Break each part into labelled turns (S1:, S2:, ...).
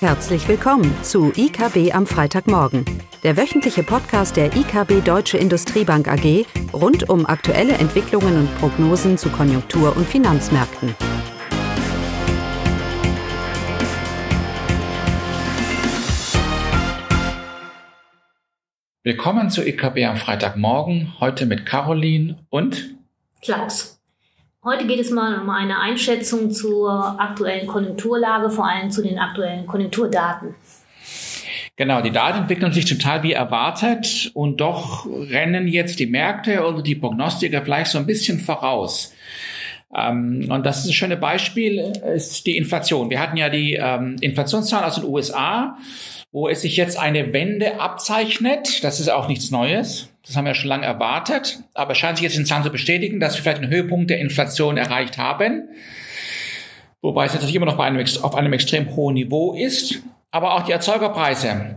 S1: Herzlich willkommen zu IKB am Freitagmorgen, der wöchentliche Podcast der IKB Deutsche Industriebank AG rund um aktuelle Entwicklungen und Prognosen zu Konjunktur- und Finanzmärkten.
S2: Willkommen zu IKB am Freitagmorgen, heute mit Caroline und
S3: Klaus. Heute geht es mal um eine Einschätzung zur aktuellen Konjunkturlage, vor allem zu den aktuellen Konjunkturdaten.
S2: Genau, die Daten entwickeln sich total wie erwartet und doch rennen jetzt die Märkte oder die Prognostiker vielleicht so ein bisschen voraus. Ähm, und das ist ein schönes Beispiel, ist die Inflation. Wir hatten ja die ähm, Inflationszahlen aus den USA, wo es sich jetzt eine Wende abzeichnet. Das ist auch nichts Neues. Das haben wir schon lange erwartet, aber es scheint sich jetzt in Zahlen zu bestätigen, dass wir vielleicht einen Höhepunkt der Inflation erreicht haben. Wobei es natürlich immer noch einem, auf einem extrem hohen Niveau ist. Aber auch die Erzeugerpreise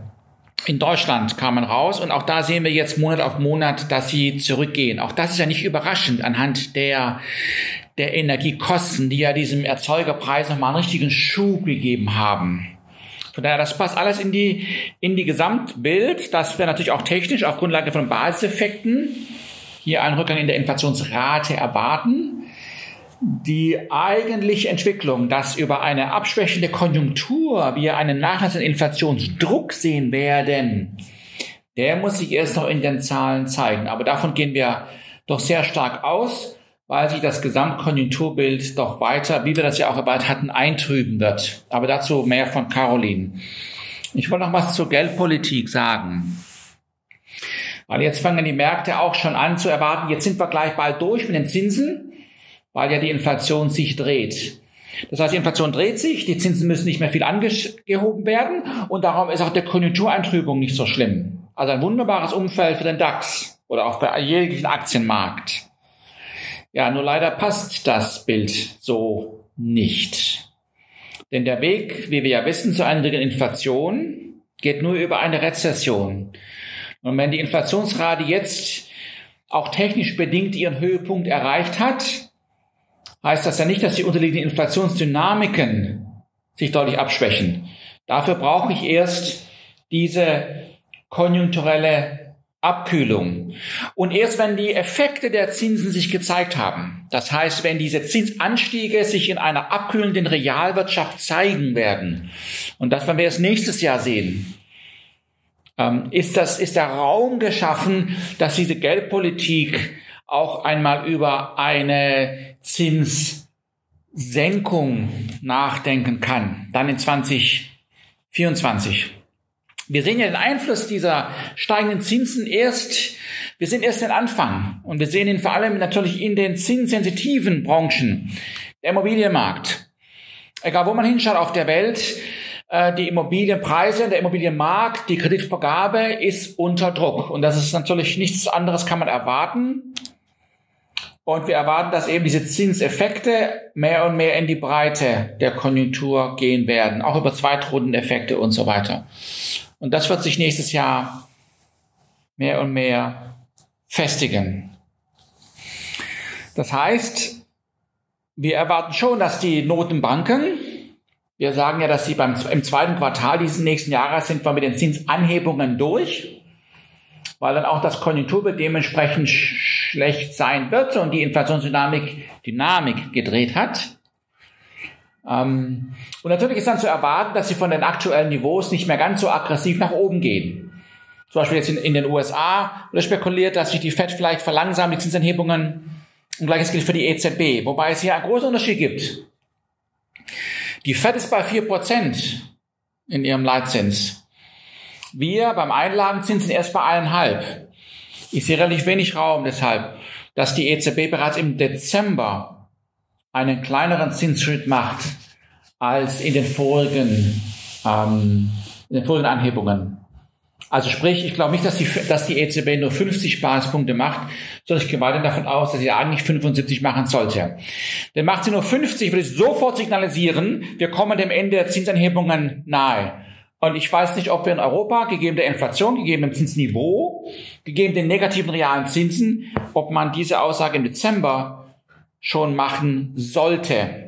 S2: in Deutschland kamen raus und auch da sehen wir jetzt Monat auf Monat, dass sie zurückgehen. Auch das ist ja nicht überraschend anhand der, der Energiekosten, die ja diesem Erzeugerpreis nochmal einen richtigen Schub gegeben haben. Von daher, das passt alles in die, in die Gesamtbild. Das wäre natürlich auch technisch auf Grundlage von Basiseffekten hier einen Rückgang in der Inflationsrate erwarten. Die eigentliche Entwicklung, dass über eine abschwächende Konjunktur wir einen nachlassenden Inflationsdruck sehen werden, der muss sich erst noch in den Zahlen zeigen. Aber davon gehen wir doch sehr stark aus weil sich das Gesamtkonjunkturbild doch weiter, wie wir das ja auch erwartet hatten, eintrüben wird. Aber dazu mehr von Caroline. Ich wollte noch was zur Geldpolitik sagen. Weil jetzt fangen die Märkte auch schon an zu erwarten, jetzt sind wir gleich bald durch mit den Zinsen, weil ja die Inflation sich dreht. Das heißt, die Inflation dreht sich, die Zinsen müssen nicht mehr viel angehoben werden und darum ist auch der Konjunktureintrübung nicht so schlimm. Also ein wunderbares Umfeld für den DAX oder auch für jeglichen Aktienmarkt. Ja, nur leider passt das Bild so nicht. Denn der Weg, wie wir ja wissen, zu einer Inflation geht nur über eine Rezession. Und wenn die Inflationsrate jetzt auch technisch bedingt ihren Höhepunkt erreicht hat, heißt das ja nicht, dass die unterliegenden Inflationsdynamiken sich deutlich abschwächen. Dafür brauche ich erst diese konjunkturelle Abkühlung. Und erst wenn die Effekte der Zinsen sich gezeigt haben, das heißt, wenn diese Zinsanstiege sich in einer abkühlenden Realwirtschaft zeigen werden, und das werden wir erst nächstes Jahr sehen, ähm, ist das, ist der Raum geschaffen, dass diese Geldpolitik auch einmal über eine Zinssenkung nachdenken kann, dann in 2024. Wir sehen ja den Einfluss dieser steigenden Zinsen erst, wir sind erst den Anfang und wir sehen ihn vor allem natürlich in den zinssensitiven Branchen. Der Immobilienmarkt. Egal wo man hinschaut auf der Welt, äh, die Immobilienpreise, der Immobilienmarkt, die Kreditvergabe ist unter Druck. Und das ist natürlich nichts anderes kann man erwarten. Und wir erwarten, dass eben diese Zinseffekte mehr und mehr in die Breite der Konjunktur gehen werden, auch über Zweitrundeneffekte und so weiter. Und das wird sich nächstes Jahr mehr und mehr festigen. Das heißt, wir erwarten schon, dass die Notenbanken, wir sagen ja, dass sie beim, im zweiten Quartal dieses nächsten Jahres sind wir mit den Zinsanhebungen durch, weil dann auch das Konjunkturbild dementsprechend schlecht sein wird und die Inflationsdynamik Dynamik gedreht hat. Ähm, und natürlich ist dann zu erwarten, dass sie von den aktuellen Niveaus nicht mehr ganz so aggressiv nach oben gehen. Zum Beispiel jetzt in, in den USA wurde spekuliert, dass sich die Fed vielleicht verlangsamt, die Zinsanhebungen. Und gleiches gilt für die EZB, wobei es hier einen großen Unterschied gibt. Die Fed ist bei vier Prozent in ihrem Leitzins. Wir beim Einlagenzins sind erst bei eineinhalb. Ich sehe relativ wenig Raum deshalb, dass die EZB bereits im Dezember einen kleineren Zinsschritt macht als in den vorigen, ähm, in den vorigen Anhebungen. Also sprich, ich glaube nicht, dass die, dass die EZB nur 50 Basispunkte macht, sondern ich gehe weiter davon aus, dass sie eigentlich 75 machen sollte. Denn macht sie nur 50, würde ich sofort signalisieren, wir kommen dem Ende der Zinsanhebungen nahe. Und ich weiß nicht, ob wir in Europa, gegeben der Inflation, gegeben dem Zinsniveau, gegeben den negativen realen Zinsen, ob man diese Aussage im Dezember schon machen sollte.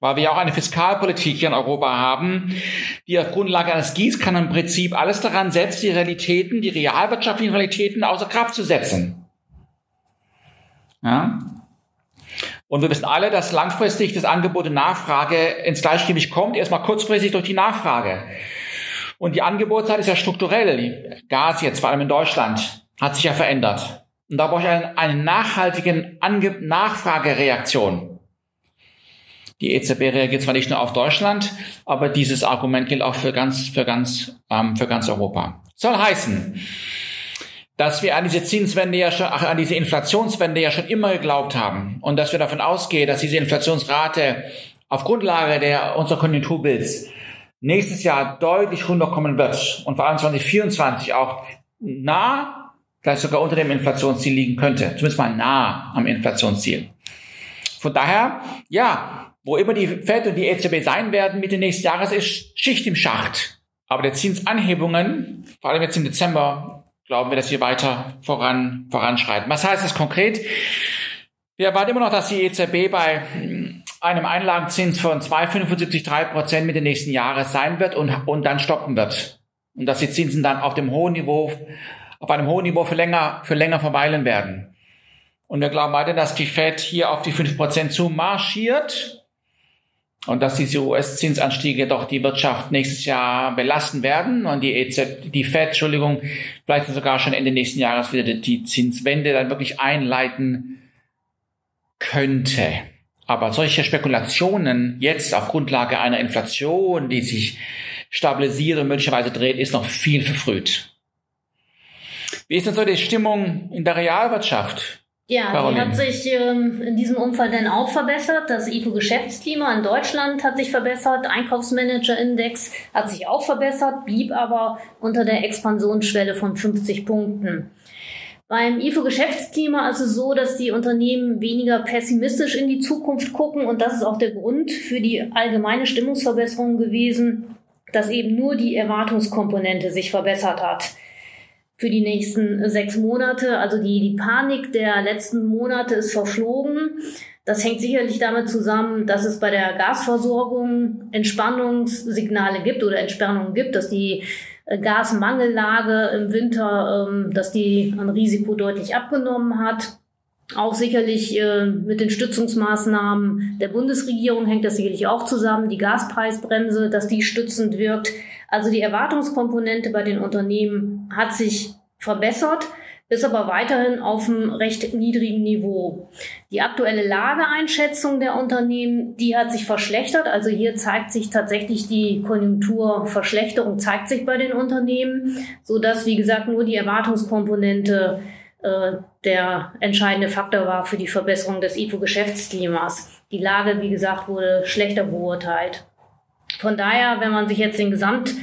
S2: weil wir auch eine Fiskalpolitik hier in Europa haben, die auf Grundlage eines Gießkannenprinzip alles daran setzt, die Realitäten, die realwirtschaftlichen Realitäten außer Kraft zu setzen. Ja? Und wir wissen alle, dass langfristig das Angebot und Nachfrage ins Gleichgewicht kommt, erstmal kurzfristig durch die Nachfrage. Und die Angebotsseite ist ja strukturell. Gas jetzt, vor allem in Deutschland, hat sich ja verändert. Und da brauche ich eine, eine nachhaltige Ange Nachfragereaktion. Die EZB reagiert zwar nicht nur auf Deutschland, aber dieses Argument gilt auch für ganz, für ganz, ähm, für ganz Europa. Soll heißen, dass wir an diese Zinswende ja schon, ach, an diese Inflationswende ja schon immer geglaubt haben und dass wir davon ausgehen, dass diese Inflationsrate auf Grundlage der unserer Konjunkturbilds nächstes Jahr deutlich runterkommen wird und vor allem 2024 auch nah, vielleicht sogar unter dem Inflationsziel liegen könnte, zumindest mal nah am Inflationsziel. Von daher, ja, wo immer die Fed und die EZB sein werden Mitte nächsten Jahres, ist Schicht im Schacht. Aber der Zinsanhebungen, vor allem jetzt im Dezember, glauben wir, dass wir weiter voran, voranschreiten. Was heißt das konkret? Wir erwarten immer noch, dass die EZB bei einem Einlagenzins von 2,75,3 Prozent Mitte nächsten Jahres sein wird und, und dann stoppen wird. Und dass die Zinsen dann auf dem hohen Niveau, auf einem hohen Niveau für länger, für länger verweilen werden. Und wir glauben weiter, dass die Fed hier auf die 5 Prozent zumarschiert und dass diese US-Zinsanstiege doch die Wirtschaft nächstes Jahr belasten werden und die EZB, die Fed, Entschuldigung, vielleicht sogar schon Ende nächsten Jahres wieder die Zinswende dann wirklich einleiten könnte. Aber solche Spekulationen jetzt auf Grundlage einer Inflation, die sich stabilisiert und möglicherweise dreht, ist noch viel verfrüht. Wie ist denn so die Stimmung in der Realwirtschaft?
S3: Ja, Caroline. die hat sich ähm, in diesem Umfall dann auch verbessert. Das IFO-Geschäftsklima in Deutschland hat sich verbessert. Einkaufsmanager-Index hat sich auch verbessert, blieb aber unter der Expansionsschwelle von 50 Punkten. Beim IFO-Geschäftsklima ist es so, dass die Unternehmen weniger pessimistisch in die Zukunft gucken und das ist auch der Grund für die allgemeine Stimmungsverbesserung gewesen, dass eben nur die Erwartungskomponente sich verbessert hat für die nächsten sechs Monate. Also die, die Panik der letzten Monate ist verflogen. Das hängt sicherlich damit zusammen, dass es bei der Gasversorgung Entspannungssignale gibt oder Entspannungen gibt, dass die äh, Gasmangellage im Winter, ähm, dass die an Risiko deutlich abgenommen hat. Auch sicherlich äh, mit den Stützungsmaßnahmen der Bundesregierung hängt das sicherlich auch zusammen. Die Gaspreisbremse, dass die stützend wirkt. Also die Erwartungskomponente bei den Unternehmen hat sich verbessert, ist aber weiterhin auf einem recht niedrigen Niveau. Die aktuelle Lageeinschätzung der Unternehmen, die hat sich verschlechtert. Also hier zeigt sich tatsächlich die Konjunkturverschlechterung zeigt sich bei den Unternehmen, so dass wie gesagt nur die Erwartungskomponente der entscheidende Faktor war für die Verbesserung des IFO-Geschäftsklimas. Die Lage, wie gesagt, wurde schlechter beurteilt. Von daher, wenn man sich jetzt den Gesamt,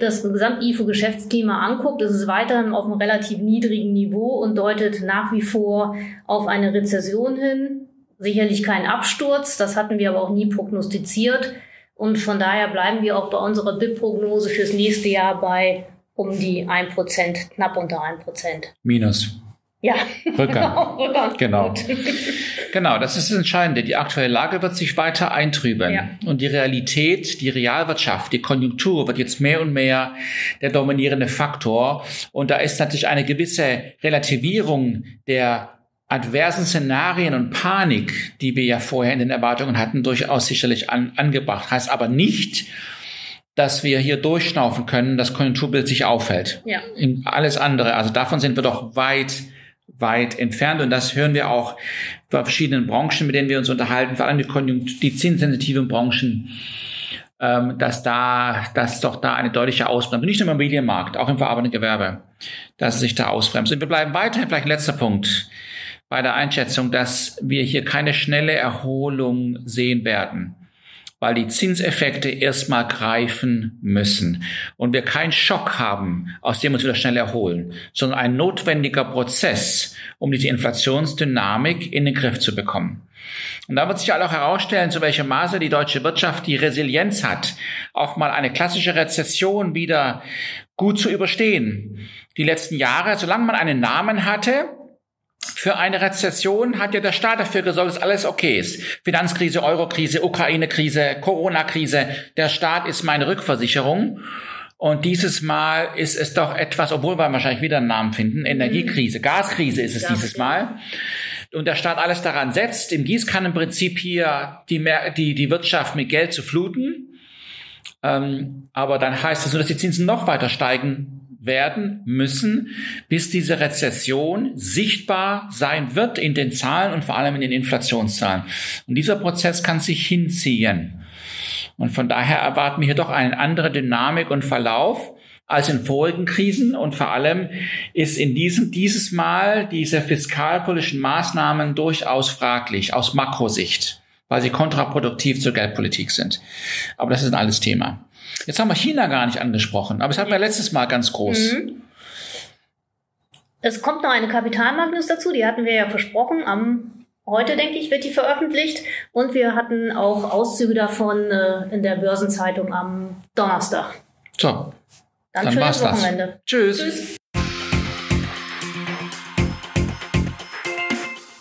S3: das Gesamt-IFO-Geschäftsklima anguckt, ist es weiterhin auf einem relativ niedrigen Niveau und deutet nach wie vor auf eine Rezession hin. Sicherlich kein Absturz, das hatten wir aber auch nie prognostiziert. Und von daher bleiben wir auch bei unserer BIP-Prognose fürs nächste Jahr bei um die 1%, knapp unter 1%.
S2: Minus.
S3: Ja,
S2: Rückgang. Rückgang. Genau. genau, das ist das Entscheidende. Die aktuelle Lage wird sich weiter eintrüben. Ja. Und die Realität, die Realwirtschaft, die Konjunktur wird jetzt mehr und mehr der dominierende Faktor. Und da ist natürlich eine gewisse Relativierung der adversen Szenarien und Panik, die wir ja vorher in den Erwartungen hatten, durchaus sicherlich an, angebracht. Heißt aber nicht, dass wir hier durchschnaufen können, das Konjunkturbild sich auffällt. Ja. In alles andere, also davon sind wir doch weit weit entfernt. Und das hören wir auch bei verschiedenen Branchen, mit denen wir uns unterhalten, vor allem die, Konjunktur, die zinssensitiven Branchen, ähm, dass da, dass doch da eine deutliche Ausbremsung, nicht nur im Immobilienmarkt, auch im verarbeitenden Gewerbe, dass es sich da ausbremst. Und wir bleiben weiterhin, vielleicht ein letzter Punkt, bei der Einschätzung, dass wir hier keine schnelle Erholung sehen werden weil die Zinseffekte erstmal greifen müssen und wir keinen Schock haben, aus dem wir uns wieder schnell erholen, sondern ein notwendiger Prozess, um diese Inflationsdynamik in den Griff zu bekommen. Und da wird sich auch herausstellen, zu welchem Maße die deutsche Wirtschaft die Resilienz hat, auch mal eine klassische Rezession wieder gut zu überstehen. Die letzten Jahre, solange man einen Namen hatte, Für eine Rezession hat ja der Staat dafür gesorgt, dass alles okay ist. Finanzkrise, Eurokrise, Ukraine-Krise, Corona-Krise. Der Staat ist meine Rückversicherung. Und dieses Mal ist es doch etwas, obwohl wir wahrscheinlich wieder einen Namen finden, Energiekrise, mhm. Gaskrise ist es dieses Mal. Und der Staat alles daran setzt, im Gießkannenprinzip hier die, die, die Wirtschaft mit Geld zu fluten. Ähm, aber dann heißt es nur, dass die Zinsen noch weiter steigen werden müssen, bis diese Rezession sichtbar sein wird in den Zahlen und vor allem in den Inflationszahlen. Und dieser Prozess kann sich hinziehen. Und von daher erwarten wir hier doch eine andere Dynamik und Verlauf als in vorigen Krisen. Und vor allem ist in diesem, dieses Mal diese fiskalpolitischen Maßnahmen durchaus fraglich aus Makrosicht, weil sie kontraproduktiv zur Geldpolitik sind. Aber das ist ein alles Thema. Jetzt haben wir China gar nicht angesprochen, aber das hatten wir letztes Mal ganz groß. Mhm.
S3: Es kommt noch eine Kapitalmarktnews dazu, die hatten wir ja versprochen. Am heute, denke ich, wird die veröffentlicht. Und wir hatten auch Auszüge davon äh, in der Börsenzeitung am Donnerstag.
S2: So.
S3: Dann, Dann schönes Wochenende. Das.
S2: Tschüss. Tschüss.